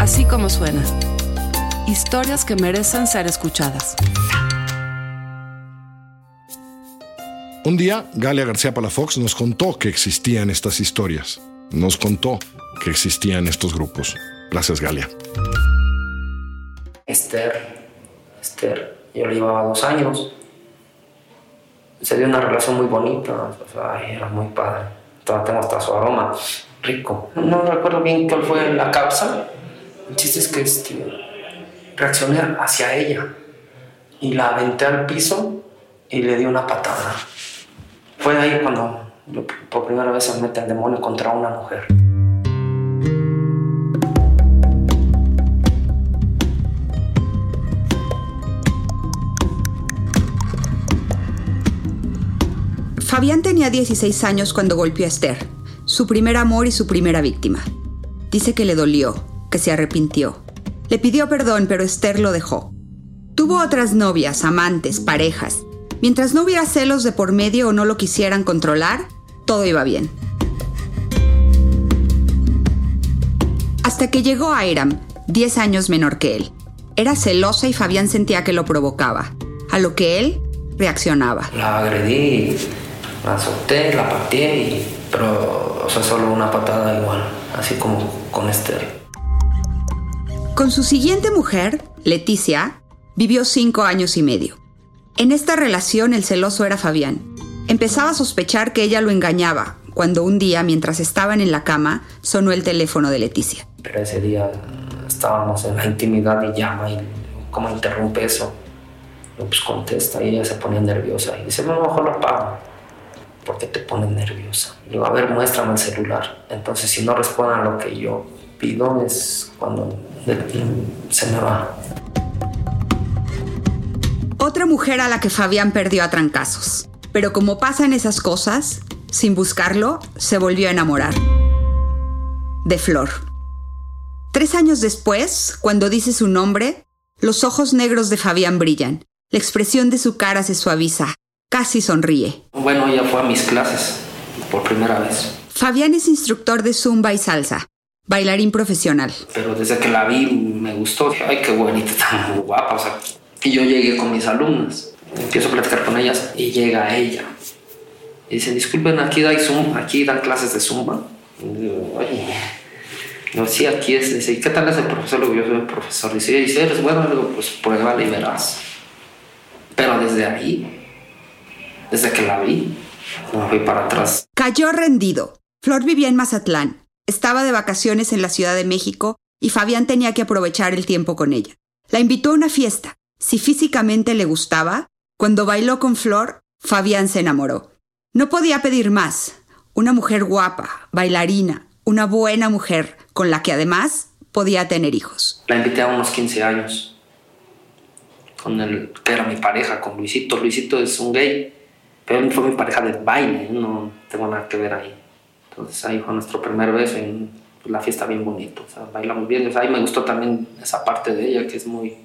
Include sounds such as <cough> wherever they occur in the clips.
Así como suena. Historias que merecen ser escuchadas. Un día, Galia García Palafox nos contó que existían estas historias. Nos contó que existían estos grupos. Gracias, Galia. Esther, Esther, yo le llevaba dos años. Se dio una relación muy bonita, o sea, era muy padre. Todavía tengo hasta su aroma rico. No recuerdo bien cuál fue la causa. El chiste es que este, reaccioné hacia ella y la aventé al piso y le di una patada. Fue ahí cuando por primera vez se mete el demonio contra una mujer. Fabián tenía 16 años cuando golpeó a Esther, su primer amor y su primera víctima. Dice que le dolió, que se arrepintió. Le pidió perdón, pero Esther lo dejó. Tuvo otras novias, amantes, parejas. Mientras no hubiera celos de por medio o no lo quisieran controlar, todo iba bien. Hasta que llegó Airam, 10 años menor que él. Era celosa y Fabián sentía que lo provocaba, a lo que él reaccionaba. La agredí, la azoté, la pateé, pero o sea, solo una patada igual, así como con Esther. Con su siguiente mujer, Leticia, vivió cinco años y medio. En esta relación el celoso era Fabián. Empezaba a sospechar que ella lo engañaba, cuando un día, mientras estaban en la cama, sonó el teléfono de Leticia. Pero ese día estábamos en la intimidad y llama y como interrumpe eso. Pues contesta y ella se ponía nerviosa y dice, no, mejor lo apago. ¿Por qué te pones nerviosa? Y digo, a ver, muéstrame el celular. Entonces, si no responden a lo que yo pido, es cuando se me va. Otra mujer a la que Fabián perdió a trancazos. Pero como pasan esas cosas, sin buscarlo, se volvió a enamorar. De Flor. Tres años después, cuando dice su nombre, los ojos negros de Fabián brillan. La expresión de su cara se suaviza. Casi sonríe. Bueno, ella fue a mis clases por primera vez. Fabián es instructor de zumba y salsa, bailarín profesional. Pero desde que la vi me gustó. Ay, qué bonita, tan guapa. O sea, y yo llegué con mis alumnas. Empiezo a platicar con ellas y llega ella. Y dicen, disculpen, aquí, aquí dan clases de zumba. Y digo, oye, no, sí, aquí es. Dice, ¿y qué tal es el profesor? Digo, yo soy el profesor. Dice, eres bueno. Digo, pues pruébale y verás. Pero desde ahí, desde que la vi, no fui para atrás. Cayó rendido. Flor vivía en Mazatlán. Estaba de vacaciones en la Ciudad de México y Fabián tenía que aprovechar el tiempo con ella. La invitó a una fiesta. Si físicamente le gustaba, cuando bailó con Flor, Fabián se enamoró. No podía pedir más. Una mujer guapa, bailarina, una buena mujer con la que además podía tener hijos. La invité a unos 15 años con el que era mi pareja, con Luisito. Luisito es un gay, pero él fue mi pareja de baile, no tengo nada que ver ahí. Entonces ahí fue nuestro primer beso en la fiesta bien bonito, bailamos bien. O sea, me gustó también esa parte de ella que es muy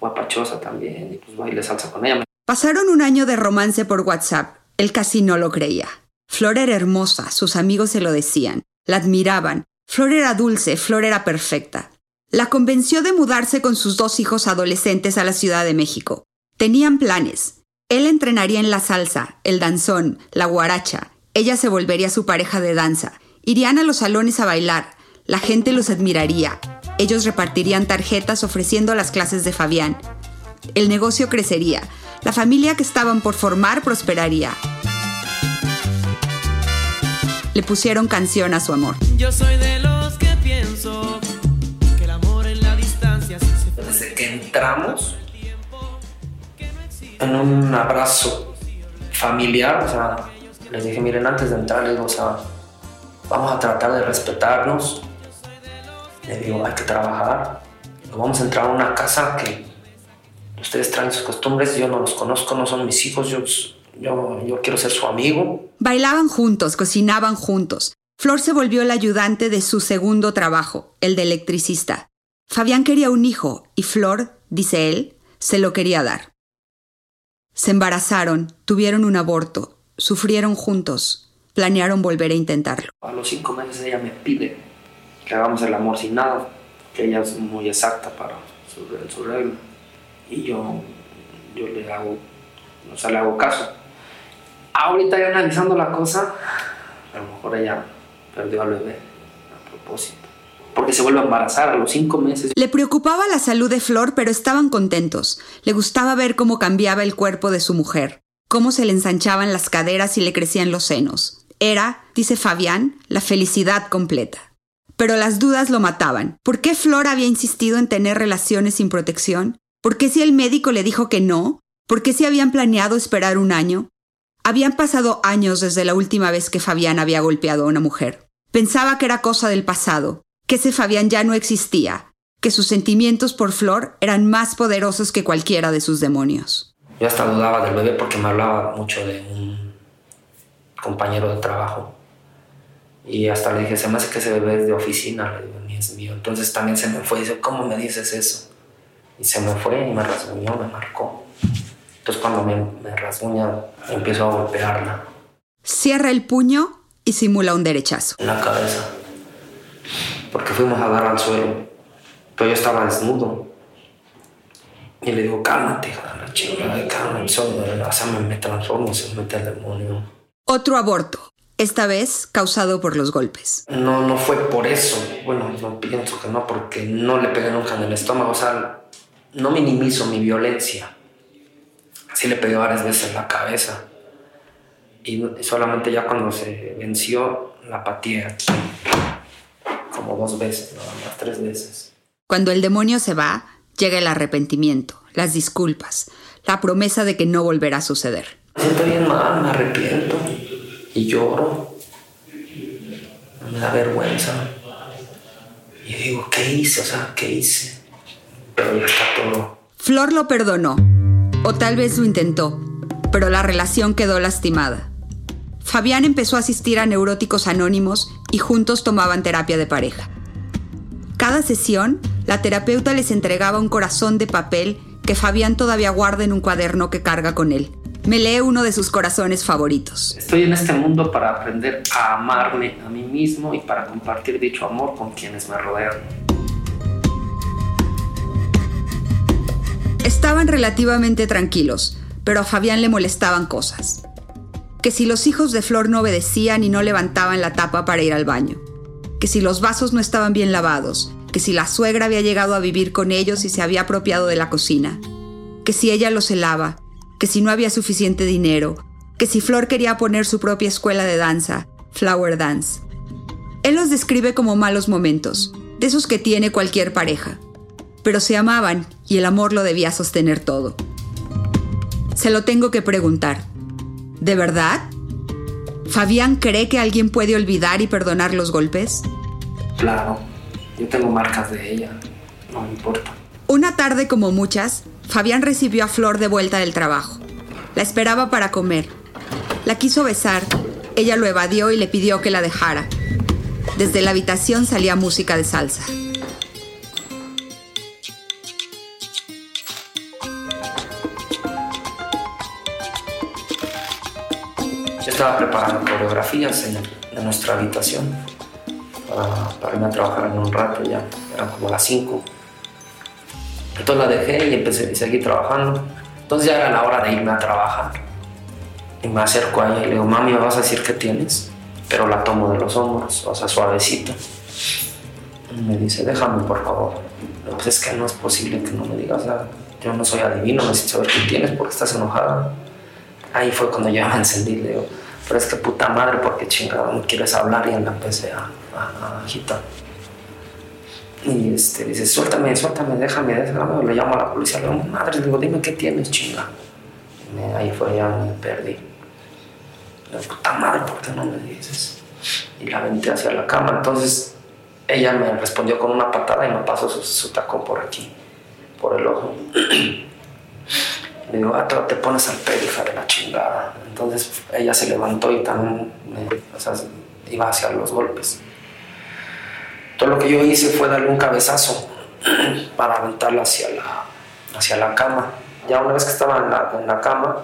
guapachosa también y pues baile salsa con ella. Pasaron un año de romance por WhatsApp. Él casi no lo creía. Flor era hermosa, sus amigos se lo decían, la admiraban. Flor era dulce, Flor era perfecta. La convenció de mudarse con sus dos hijos adolescentes a la Ciudad de México. Tenían planes. Él entrenaría en la salsa, el danzón, la guaracha. Ella se volvería su pareja de danza. Irían a los salones a bailar. La gente los admiraría. Ellos repartirían tarjetas ofreciendo las clases de Fabián. El negocio crecería. La familia que estaban por formar prosperaría. Le pusieron canción a su amor. Yo soy de los que pienso que el amor en la distancia Desde que entramos en un abrazo familiar, o sea, les dije, miren, antes de entrar, les digo, o sea, vamos a tratar de respetarnos. Les digo, hay que trabajar. Vamos a entrar a una casa que ustedes traen sus costumbres, yo no los conozco, no son mis hijos, yo, yo, yo quiero ser su amigo. Bailaban juntos, cocinaban juntos. Flor se volvió la ayudante de su segundo trabajo, el de electricista. Fabián quería un hijo y Flor, dice él, se lo quería dar. Se embarazaron, tuvieron un aborto, sufrieron juntos, planearon volver a intentarlo. A los cinco meses ella me pide que hagamos el amor sin nada, que ella es muy exacta para su, su regla. Y yo, yo le hago, o sea, le hago caso. Ahorita ya analizando la cosa, a lo mejor ella perdió al bebé a propósito. Porque se vuelve a embarazar a los cinco meses. Le preocupaba la salud de Flor, pero estaban contentos. Le gustaba ver cómo cambiaba el cuerpo de su mujer, cómo se le ensanchaban las caderas y le crecían los senos. Era, dice Fabián, la felicidad completa. Pero las dudas lo mataban. ¿Por qué Flor había insistido en tener relaciones sin protección? ¿Por qué si el médico le dijo que no? ¿Por qué si habían planeado esperar un año? Habían pasado años desde la última vez que Fabián había golpeado a una mujer. Pensaba que era cosa del pasado, que ese Fabián ya no existía, que sus sentimientos por Flor eran más poderosos que cualquiera de sus demonios. Yo hasta dudaba del bebé porque me hablaba mucho de un compañero de trabajo. Y hasta le dije, se me hace que ese bebé es de oficina, le digo, ni es mío. Entonces también se me fue y dice, ¿cómo me dices eso? Y se me fue y me rasguñó, me marcó. Entonces cuando me, me rasguña, empiezo a golpearla. Cierra el puño y simula un derechazo. En la cabeza. Porque fuimos a dar al suelo. Pero yo estaba desnudo. Y le digo, cálmate, la chingada, cálmate. Solo, o sea, me, me transformo, se me mete el demonio. Otro aborto, esta vez causado por los golpes. No, no fue por eso. Bueno, yo pienso que no, porque no le pegué nunca en el estómago. O sea, no minimizo mi violencia. Sí le pegué varias veces en la cabeza. Y solamente ya cuando se venció, la pateé aquí. Como dos veces, nada más, tres veces. Cuando el demonio se va, llega el arrepentimiento, las disculpas, la promesa de que no volverá a suceder. Me siento bien mal, me arrepiento y lloro. Me da vergüenza. Y digo, ¿qué hice? O sea, ¿qué hice? Pero ya está todo. Flor lo perdonó, o tal vez lo intentó, pero la relación quedó lastimada. Fabián empezó a asistir a neuróticos anónimos y juntos tomaban terapia de pareja. Cada sesión, la terapeuta les entregaba un corazón de papel que Fabián todavía guarda en un cuaderno que carga con él. Me lee uno de sus corazones favoritos. Estoy en este mundo para aprender a amarme a mí mismo y para compartir dicho amor con quienes me rodean. Estaban relativamente tranquilos, pero a Fabián le molestaban cosas. Que si los hijos de Flor no obedecían y no levantaban la tapa para ir al baño. Que si los vasos no estaban bien lavados. Que si la suegra había llegado a vivir con ellos y se había apropiado de la cocina. Que si ella los helaba. Que si no había suficiente dinero. Que si Flor quería poner su propia escuela de danza, Flower Dance. Él los describe como malos momentos, de esos que tiene cualquier pareja. Pero se amaban y el amor lo debía sostener todo. Se lo tengo que preguntar. ¿De verdad? ¿Fabián cree que alguien puede olvidar y perdonar los golpes? Claro, yo tengo marcas de ella, no me importa. Una tarde como muchas, Fabián recibió a Flor de vuelta del trabajo. La esperaba para comer. La quiso besar. Ella lo evadió y le pidió que la dejara. Desde la habitación salía música de salsa. Yo estaba preparando coreografías en, en nuestra habitación para, para irme a trabajar en un rato ya, eran como las 5. Entonces la dejé y empecé a seguir trabajando. Entonces ya era la hora de irme a trabajar. Y me acerco a ella y le digo, mami, ¿me vas a decir qué tienes? Pero la tomo de los hombros, o sea, suavecito. Y me dice, déjame, por favor. Pues es que no es posible que no me digas, yo no soy adivino, necesito saber qué tienes, porque estás enojada. Ahí fue cuando ya me encendí, le digo, pero es que puta madre, porque chingada no quieres hablar? Y la empecé a, a. Y este, dice, suéltame, suéltame, déjame, déjame. Le llamo a la policía, le digo, madre, le digo, dime qué tienes, chinga. Ahí fue, ya me perdí. Digo, puta madre, ¿por qué no me dices? Y la aventé hacia la cama. Entonces ella me respondió con una patada y me pasó su, su por aquí, por el ojo. <clears throat> Le digo, ah, te, te pones al pedo, hija de la chingada. Entonces ella se levantó y también me- o sea, iba hacia los golpes. Todo lo que yo hice fue darle un cabezazo <clears throat> para aventarla hacia la, hacia la cama. Ya una vez que estaba en la, en la cama,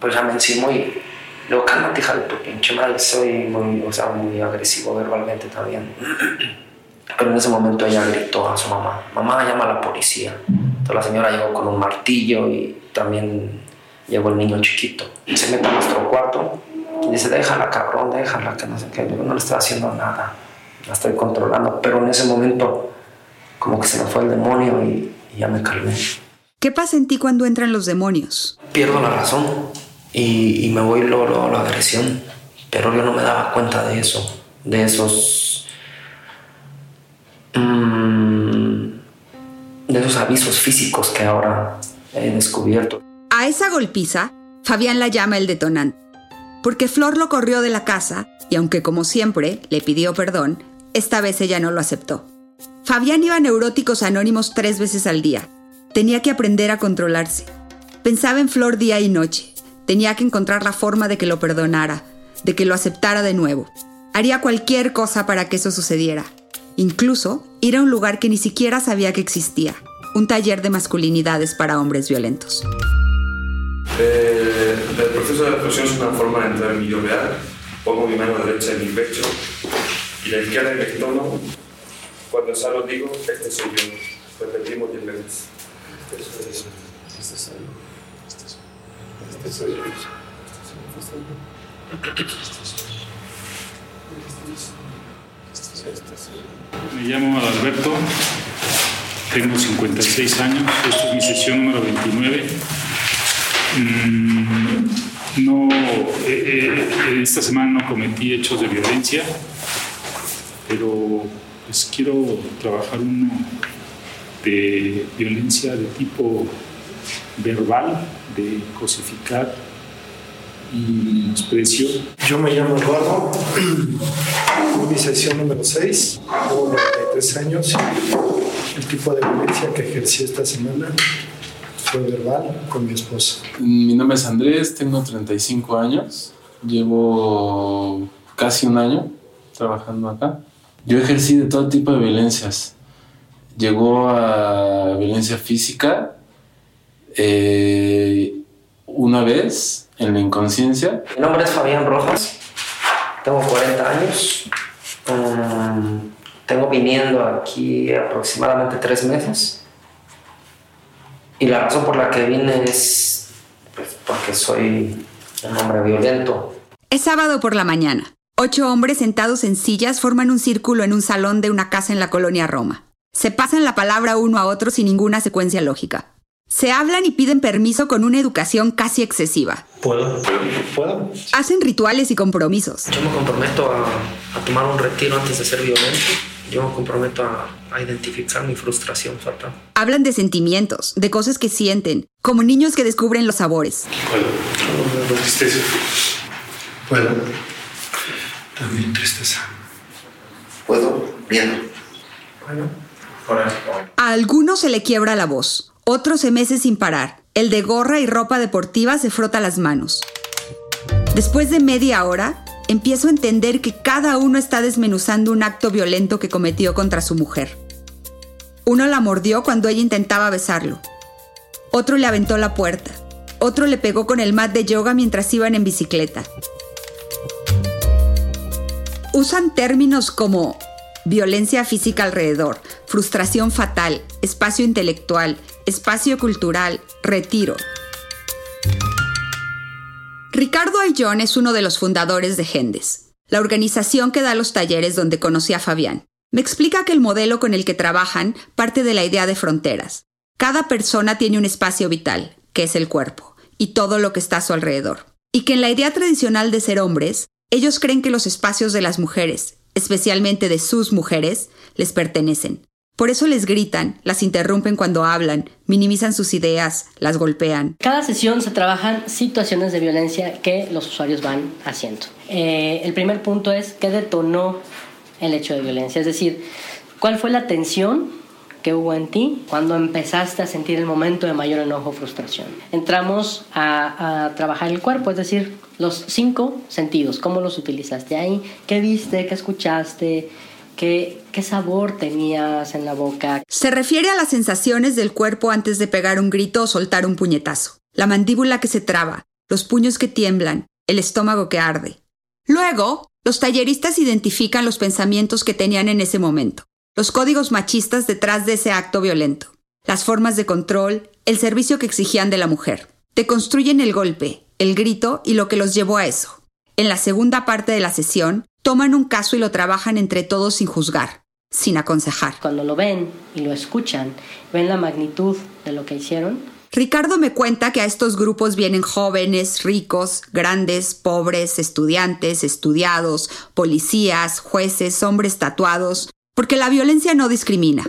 pues ya me encimo y le digo, cálmate, hija de tu pinche madre, soy muy, o sea, muy agresivo verbalmente también. <clears throat> Pero en ese momento ella gritó a su mamá, mamá llama a la policía. Entonces la señora llegó con un martillo y también llegó el niño chiquito. Se mete a nuestro cuarto y dice, déjala cabrón, déjala, que no sé qué. Yo no le estoy haciendo nada, la estoy controlando. Pero en ese momento como que se me fue el demonio y, y ya me calmé. ¿Qué pasa en ti cuando entran los demonios? Pierdo la razón y, y me voy luego a la agresión. Pero yo no me daba cuenta de eso, de esos... mm, de esos avisos físicos que ahora he descubierto. A esa golpiza, Fabián la llama el detonante. Porque Flor lo corrió de la casa y aunque como siempre le pidió perdón, esta vez ella no lo aceptó. Fabián iba a Neuróticos Anónimos tres veces al día. Tenía que aprender a controlarse. Pensaba en Flor día y noche. Tenía que encontrar la forma de que lo perdonara, de que lo aceptara de nuevo. Haría cualquier cosa para que eso sucediera. Incluso ir a un lugar que ni siquiera sabía que existía. Un taller de masculinidades para hombres violentos. Eh, el proceso de reflexión es una forma de entrar en mi yo real. Pongo mi mano derecha en mi pecho y la izquierda en el tono. Cuando exhalo digo, este soy yo. Repetimos diez veces. Este soy yo. Este soy yo. Este soy yo. Este soy yo. Este soy yo. Me llamo Adalberto, tengo 56 años, esta es mi sesión número 29. Mm, No, eh, eh, esta semana no cometí hechos de violencia, pero pues quiero trabajar uno de violencia de tipo verbal, de cosificar y menosprecio. Yo me llamo Eduardo, mi sesión número 6, tengo 93 años. El tipo de violencia que ejercí esta semana fue verbal con mi esposa. Mi nombre es Andrés, tengo 35 años, llevo casi un año trabajando acá. Yo ejercí de todo tipo de violencias. Llegó a violencia física eh, una vez en la inconsciencia. Mi nombre es Fabián Rojas, tengo 40 años, um, tengo viniendo aquí aproximadamente tres meses y la razón por la que vine es pues, porque soy un hombre violento. Es sábado por la mañana. Ocho hombres sentados en sillas forman un círculo en un salón de una casa en la colonia Roma. Se pasan la palabra uno a otro sin ninguna secuencia lógica. Se hablan y piden permiso con una educación casi excesiva. ¿Puedo? ¿Puedo? Hacen rituales y compromisos. Yo me comprometo a, a tomar un retiro antes de ser violento. Yo me comprometo a, a identificar mi frustración fatal. Hablan de sentimientos, de cosas que sienten, como niños que descubren los sabores. Tristeza. ¿Puedo? También tristeza. ¿Puedo? Miedo. A algunos se le quiebra la voz, otros se mece sin parar. El de gorra y ropa deportiva se frota las manos. Después de media hora, empiezo a entender que cada uno está desmenuzando un acto violento que cometió contra su mujer. Uno la mordió cuando ella intentaba besarlo. Otro le aventó la puerta. Otro le pegó con el mat de yoga mientras iban en bicicleta. Usan términos como violencia física alrededor, frustración fatal, espacio intelectual, espacio cultural, retiro. Ricardo Ayllón es uno de los fundadores de Gendes, la organización que da los talleres donde conocí a Fabián. Me explica que el modelo con el que trabajan parte de la idea de fronteras. Cada persona tiene un espacio vital, que es el cuerpo, y todo lo que está a su alrededor. Y que en la idea tradicional de ser hombres, ellos creen que los espacios de las mujeres, especialmente de sus mujeres, les pertenecen. Por eso les gritan, las interrumpen cuando hablan, minimizan sus ideas, las golpean. Cada sesión se trabajan situaciones de violencia que los usuarios van haciendo. Eh, el primer punto es qué detonó el hecho de violencia, es decir, cuál fue la tensión que hubo en ti cuando empezaste a sentir el momento de mayor enojo o frustración. Entramos a, a trabajar el cuerpo, es decir, los cinco sentidos, cómo los utilizaste ahí, qué viste, qué escuchaste, ¿Qué, ¿Qué, sabor tenías en la boca? Se refiere a las sensaciones del cuerpo antes de pegar un grito o soltar un puñetazo. La mandíbula que se traba, los puños que tiemblan, el estómago que arde. Luego, los talleristas identifican los pensamientos que tenían en ese momento. los códigos machistas detrás de ese acto violento, las formas de control, el servicio que exigían de la mujer. Te construyen el golpe, el grito y lo que los llevó a eso. En la segunda parte de la sesión, toman un caso y lo trabajan entre todos sin juzgar, sin aconsejar. Cuando lo ven y lo escuchan, ven la magnitud de lo que hicieron, Ricardo me cuenta que a estos grupos vienen jóvenes, ricos, grandes, pobres, estudiantes, estudiados, policías, jueces, hombres tatuados, porque la violencia no discrimina.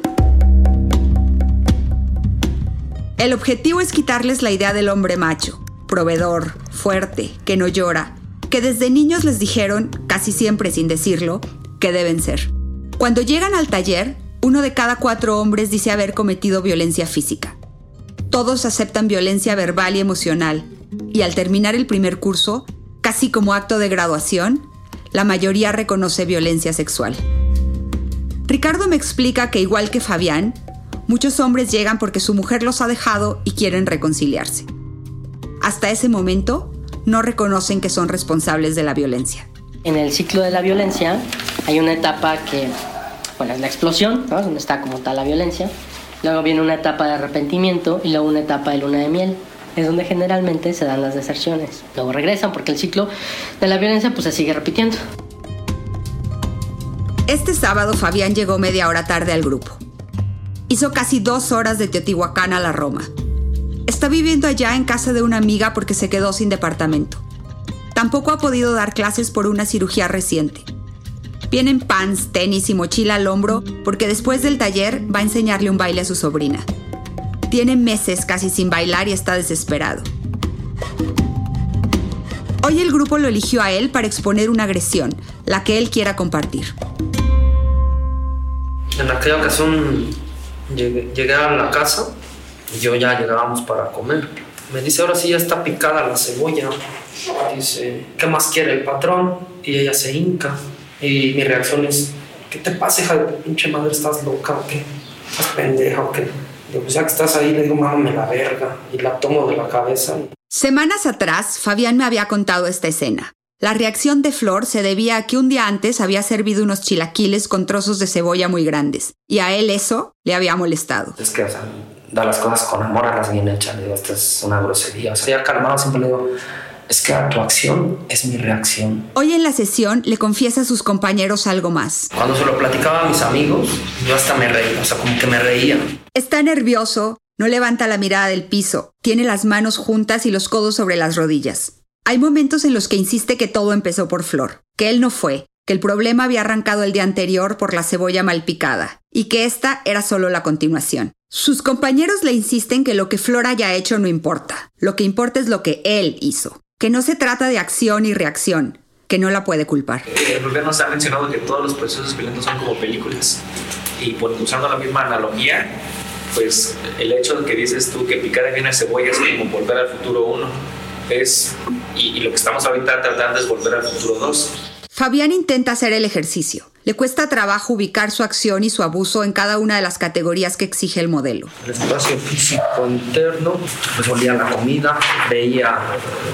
El objetivo es quitarles la idea del hombre macho, proveedor, fuerte, que no llora, que desde niños les dijeron, casi siempre sin decirlo, que deben ser. Cuando llegan al taller, uno de cada cuatro hombres dice haber cometido violencia física. Todos aceptan violencia verbal y emocional, y al terminar el primer curso, casi como acto de graduación, la mayoría reconoce violencia sexual. Ricardo me explica que igual que Fabián, muchos hombres llegan porque su mujer los ha dejado y quieren reconciliarse. Hasta ese momento, no reconocen que son responsables de la violencia. En el ciclo de la violencia hay una etapa que, bueno, es la explosión, ¿no? donde está como tal la violencia. Luego viene una etapa de arrepentimiento y luego una etapa de luna de miel. Es donde generalmente se dan las deserciones. Luego regresan porque el ciclo de la violencia pues se sigue repitiendo. Este sábado Fabián llegó media hora tarde al grupo. Hizo casi dos horas de Teotihuacán a la Roma. Está viviendo allá en casa de una amiga porque se quedó sin departamento. Tampoco ha podido dar clases por una cirugía reciente. Vienen pants, tenis y mochila al hombro porque después del taller va a enseñarle un baile a su sobrina. Tiene meses casi sin bailar y está desesperado. Hoy el grupo lo eligió a él para exponer una agresión, la que él quiera compartir. En aquella ocasión llegué, llegué a la casa y yo ya llegábamos para comer. Me dice, ahora sí ya está picada la cebolla. Dice, ¿qué más quiere el patrón? Y ella se hinca. Y mi reacción es, ¿qué te pasa, hija de pinche madre? ¿Estás loca o qué? ¿Estás pendeja o qué? Digo, pues ya que estás ahí, le digo, mámame la verga. Y la tomo de la cabeza. Semanas atrás, Fabián me había contado esta escena. La reacción de Flor se debía a que un día antes había servido unos chilaquiles con trozos de cebolla muy grandes, y a él eso le había molestado. Es que, o sea, da las cosas con amor a las bien hechas. Le digo, esta es una grosería. O sea, ya calmado siempre le digo, es que tu acción es mi reacción. Hoy en la sesión le confiesa a sus compañeros algo más. Cuando se lo platicaba a mis amigos, yo hasta me reía, o sea, como que me reía. Está nervioso, no levanta la mirada del piso, tiene las manos juntas y los codos sobre las rodillas. Hay momentos en los que insiste que todo empezó por Flor, que él no fue, que el problema había arrancado el día anterior por la cebolla mal picada, y que esta era solo la continuación. Sus compañeros le insisten que lo que Flor haya hecho no importa, lo que importa es lo que él hizo, que no se trata de acción y reacción, que no la puede culpar. El gobierno se ha mencionado que todos los procesos violentos son como películas, y por, usando la misma analogía, pues el hecho de que dices tú que picar bien la cebolla es como volver al futuro 1 es, y, y, lo que estamos ahorita tratando es volver al futuro 2. Fabián intenta hacer el ejercicio. Le cuesta trabajo ubicar su acción y su abuso en cada una de las categorías que exige el modelo. El espacio físico interno, pues olía la comida, veía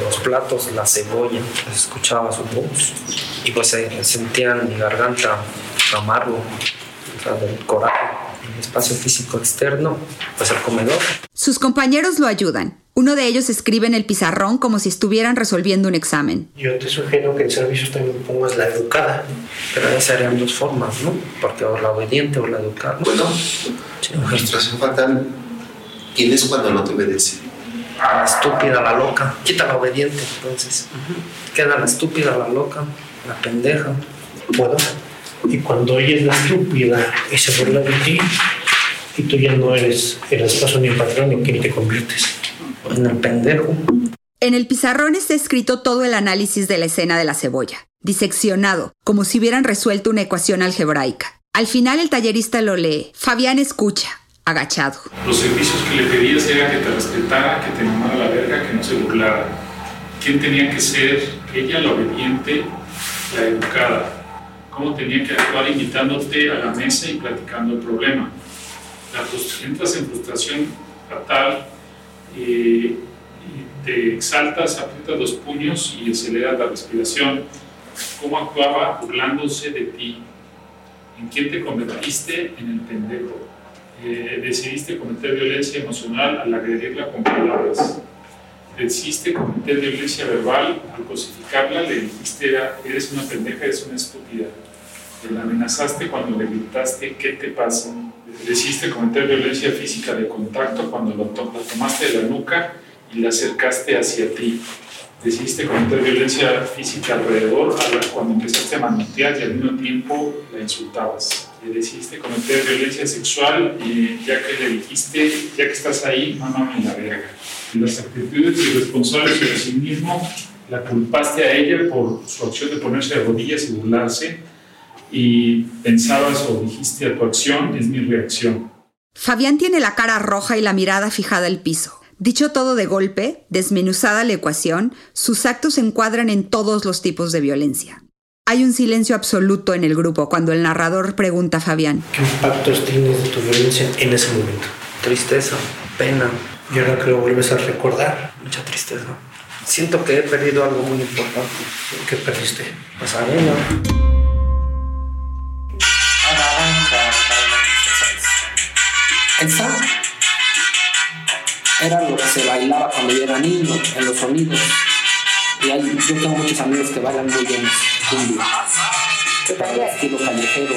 los platos, la cebolla, escuchaba su voz y pues se sentía en mi garganta amargo, o sea, del coraje. El espacio físico externo, pues el comedor. Sus compañeros lo ayudan. Uno de ellos escribe en el pizarrón como si estuvieran resolviendo un examen. Yo te sugiero que en servicio también pongas la educada. Pero ahí serían dos formas, ¿no? Porque o la obediente o la educada. Bueno, administración fatal, ¿quién es cuando no te obedece? La estúpida, la loca. Quita la obediente, entonces. Queda la estúpida, la loca, la pendeja. Bueno, y cuando ella es la estúpida y se burla de ti, y tú ya no eres el esposo ni el patrón, ¿en quién te conviertes? En el pendejo. En el pizarrón está escrito todo el análisis de la escena de la cebolla, diseccionado, como si hubieran resuelto una ecuación algebraica. Al final el tallerista lo lee. Fabián escucha, agachado. Los servicios que le pedías era que te respetara, que te mamara la verga, que no se burlara. ¿Quién tenía que ser? Ella, la obediente, la educada. ¿Cómo tenía que actuar invitándote a la mesa y platicando el problema? La entras en frustración fatal, eh, te exaltas, aprietas los puños y aceleras la respiración. ¿Cómo actuaba burlándose de ti? ¿En quién te convertiste en el pendejo? Eh, decidiste cometer violencia emocional al agredirla con palabras. Decidiste cometer violencia verbal al cosificarla, le dijiste era, eres una pendeja, eres una estúpida. La amenazaste cuando le gritaste ¿qué te pasa? Decidiste cometer violencia física de contacto cuando lo to- la tomaste de la nuca y la acercaste hacia ti. Decidiste cometer violencia física alrededor a la- cuando empezaste a manotear y al mismo tiempo la insultabas. Y decidiste cometer violencia sexual y ya que le dijiste, ya que estás ahí, mámame la verga. Las actitudes irresponsables sobre sí mismo la culpaste a ella por su acción de ponerse de rodillas y burlarse y pensabas o dijiste a tu acción es mi reacción. Fabián tiene la cara roja y la mirada fijada al piso. Dicho todo de golpe, desmenuzada la ecuación, sus actos se encuadran en todos los tipos de violencia. Hay un silencio absoluto en el grupo cuando el narrador pregunta a Fabián. ¿Qué impactos tienes de tu violencia en ese momento? Tristeza, pena, Y ahora que lo vuelves a recordar, mucha tristeza. Siento que he perdido algo muy importante. ¿qué perdiste? Pues a ella. Esa era lo que se bailaba cuando yo era niño, en los sonidos. Y hay- yo tengo muchos amigos que bailan muy bien cumbia. ¿Qué tal el estilo callejero?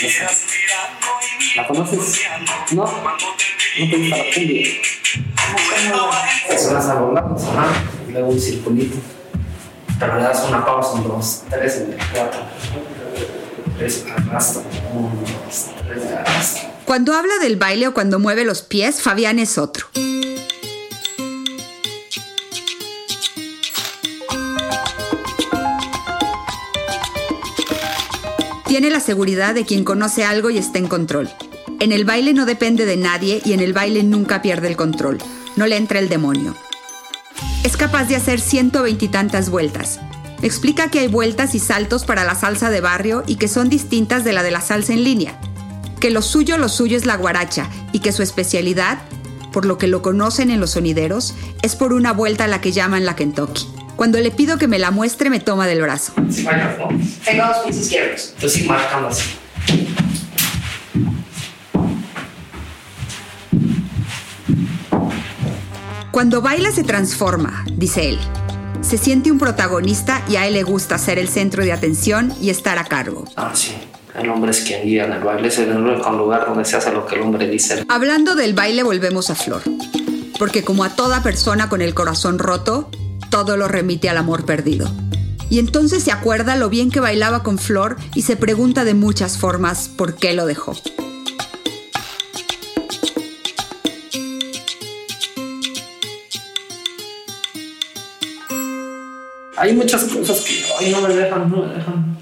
Esa. ¿La conoces? ¿No? ¿No te gusta la cumbia? Es unas alongadas, ajá, luego un circulito. Pero le das una pausa, un, dos, tres, cuatro. Tres. Uno, dos, tres. Cuando habla del baile o cuando mueve los pies, Fabián es otro. Tiene la seguridad de quien conoce algo y está en control. En el baile no depende de nadie y en el baile nunca pierde el control. No le entra el demonio. Es capaz de hacer ciento veintitantas vueltas. Explica que hay vueltas y saltos para la salsa de barrio y que son distintas de la de la salsa en línea. Que lo suyo, lo suyo es la guaracha y que su especialidad, por lo que lo conocen en los sonideros, es por una vuelta a la que llaman la Kentucky. Cuando le pido que me la muestre, me toma del brazo. Sí. Tenga dos pies izquierdos. Sí, marcando así. Cuando baila se transforma, dice él. Se siente un protagonista y a él le gusta ser el centro de atención y estar a cargo. Ah, sí. El hombre es quien guía en el baile. Es el único lugar donde se hace lo que el hombre dice. Hablando del baile volvemos a Flor. Porque como a toda persona con el corazón roto, todo lo remite al amor perdido. Y entonces se acuerda lo bien que bailaba con Flor y se pregunta de muchas formas por qué lo dejó. Hay muchas cosas que ay, no me dejan, no me dejan.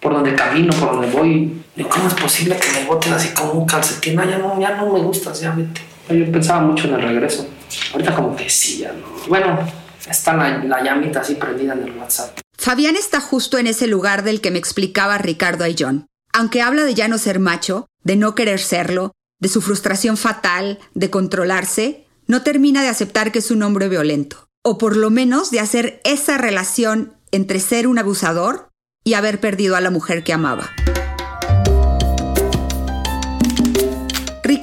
Por donde camino, por donde voy. ¿cómo es posible que me boten así como un calcetín? Ah, ya no, ya no me gustas, ya vete. Yo pensaba mucho en el regreso. Ahorita como que sí, ya no. Bueno, está la, la llamita así prendida en el WhatsApp. Fabián está justo en ese lugar del que me explicaba Ricardo Ayllón. Aunque habla de ya no ser macho, de no querer serlo, de su frustración fatal, de controlarse, no termina de aceptar que es un hombre violento. O por lo menos de hacer esa relación entre ser un abusador y haber perdido a la mujer que amaba.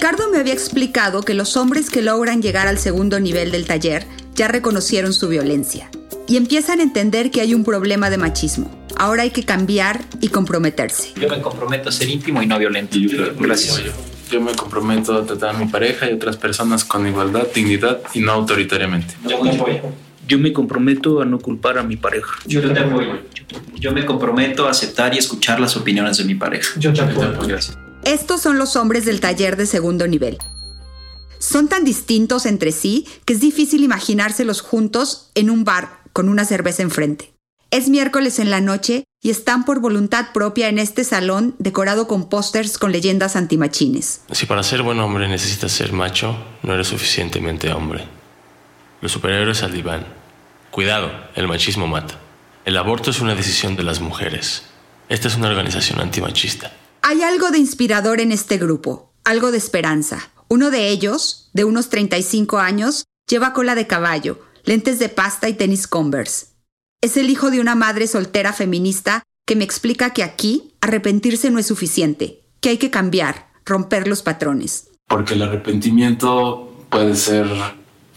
Ricardo me había explicado que los hombres que logran llegar al segundo nivel del taller ya reconocieron su violencia y empiezan a entender que hay un problema de machismo. Ahora hay que cambiar y comprometerse. Yo me comprometo a ser íntimo y no violento. Gracias. Yo me comprometo a tratar a mi pareja y otras personas con igualdad, dignidad y no autoritariamente. Yo te apoyo. Yo me comprometo a no culpar a mi pareja. Yo te apoyo. Yo me comprometo a aceptar y escuchar las opiniones de mi pareja. Yo te apoyo. Estos son los hombres del taller de segundo nivel. Son tan distintos entre sí que es difícil imaginárselos juntos en un bar con una cerveza enfrente. Es miércoles en la noche y están por voluntad propia en este salón decorado con pósters con leyendas antimachines. Si para ser buen hombre necesitas ser macho, no eres suficientemente hombre. Los superhéroes al diván. Cuidado, el machismo mata. El aborto es una decisión de las mujeres. Esta es una organización antimachista. Hay algo de inspirador en este grupo, algo de esperanza. Uno de ellos, de unos 35 años, lleva cola de caballo, lentes de pasta y tenis Converse. Es el hijo de una madre soltera feminista que me explica que aquí arrepentirse no es suficiente, que hay que cambiar, romper los patrones. Porque el arrepentimiento puede ser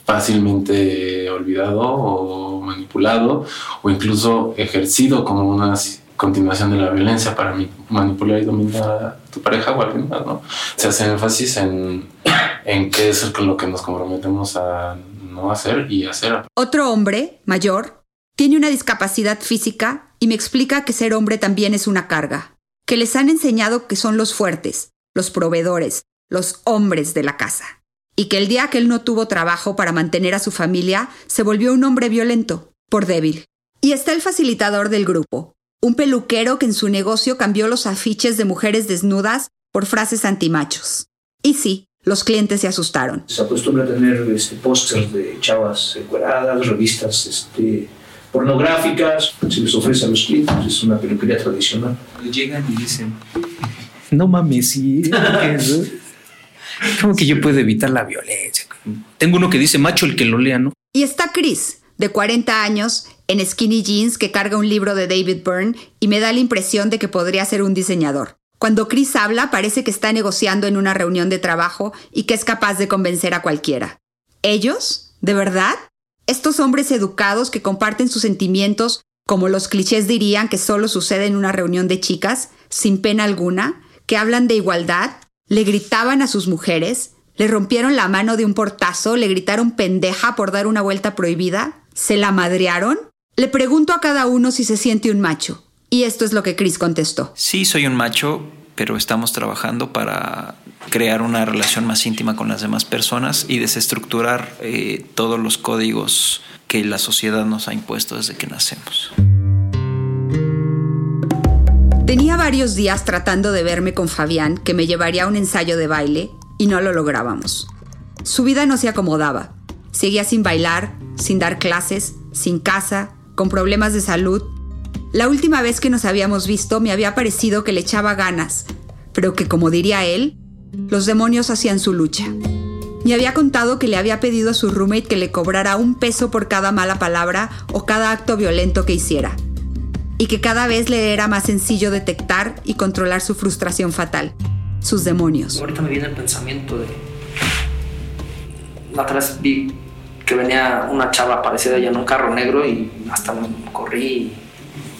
fácilmente olvidado o manipulado o incluso ejercido como una continuación de la violencia para manipular y dominar a tu pareja o alguien más, ¿no? Se hace énfasis en, en qué es lo que nos comprometemos a no hacer y hacer. Otro hombre, mayor, tiene una discapacidad física y me explica que ser hombre también es una carga, que les han enseñado que son los fuertes, los proveedores, los hombres de la casa, y que el día que él no tuvo trabajo para mantener a su familia, se volvió un hombre violento, por débil. Y está el facilitador del grupo, un peluquero que en su negocio cambió los afiches de mujeres desnudas por frases antimachos. Y sí, los clientes se asustaron. Se acostumbra a tener este, pósters de chavas encueradas, revistas este, pornográficas, se les ofrece a los clientes, es una peluquería tradicional. Llegan y dicen, no mames, sí, <laughs> ¿cómo que yo puedo evitar la violencia? Tengo uno que dice macho el que lo lea, ¿no? Y está Chris, de 40 años, en skinny jeans que carga un libro de David Byrne y me da la impresión de que podría ser un diseñador. Cuando Chris habla parece que está negociando en una reunión de trabajo y que es capaz de convencer a cualquiera. ¿Ellos? ¿De verdad? Estos hombres educados que comparten sus sentimientos, como los clichés dirían que solo sucede en una reunión de chicas, sin pena alguna, que hablan de igualdad, le gritaban a sus mujeres, le rompieron la mano de un portazo, le gritaron pendeja por dar una vuelta prohibida, se la madrearon. Le pregunto a cada uno si se siente un macho. Y esto es lo que Chris contestó. Sí, soy un macho, pero estamos trabajando para crear una relación más íntima con las demás personas y desestructurar eh, todos los códigos que la sociedad nos ha impuesto desde que nacemos. Tenía varios días tratando de verme con Fabián, que me llevaría a un ensayo de baile, y no lo lográbamos. Su vida no se acomodaba. Seguía sin bailar, sin dar clases, sin casa, con problemas de salud. La última vez que nos habíamos visto me había parecido que le echaba ganas, pero que como diría él, los demonios hacían su lucha. Me había contado que le había pedido a su roommate que le cobrara un peso por cada mala palabra o cada acto violento que hiciera, y que cada vez le era más sencillo detectar y controlar su frustración fatal, sus demonios. Ahorita me viene el pensamiento de... La vez vi que venía una chava parecida ya en un carro negro y hasta me corrí,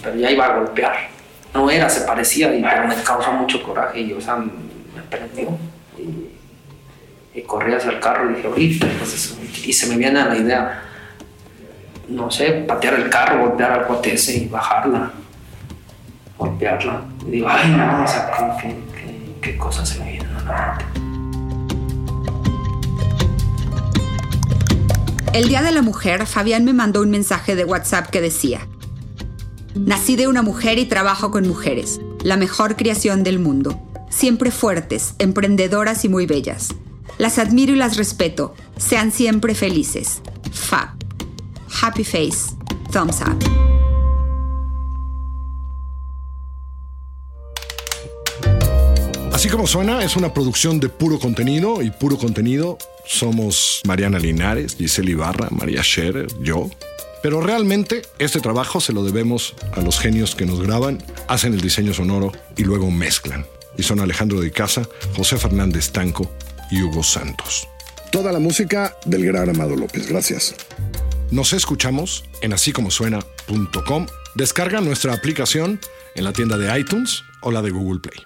pero ya iba a golpear. No era, se parecía, pero me causó mucho coraje y, o sea, me prendió. Y, corrí hacia el carro y dije, ahorita, pues y se me viene la idea, no sé, patear el carro, golpear al cuate ese y bajarla, golpearla. Y digo, ay, no, o sea, qué, qué, qué cosas se me vienen a la mente. El Día de la Mujer, Fabián me mandó un mensaje de WhatsApp que decía, Nací de una mujer y trabajo con mujeres, la mejor creación del mundo, siempre fuertes, emprendedoras y muy bellas. Las admiro y las respeto, sean siempre felices. Fa. Happy face. Thumbs up. Así como suena, es una producción de puro contenido y puro contenido somos Mariana Linares, Giselle Ibarra, María Scherer, yo. Pero realmente este trabajo se lo debemos a los genios que nos graban, hacen el diseño sonoro y luego mezclan. Y son Alejandro de Casa, José Fernández Tanco y Hugo Santos. Toda la música del gran Amado López. Gracias. Nos escuchamos en asícomosuena.com. Descarga nuestra aplicación en la tienda de iTunes o la de Google Play.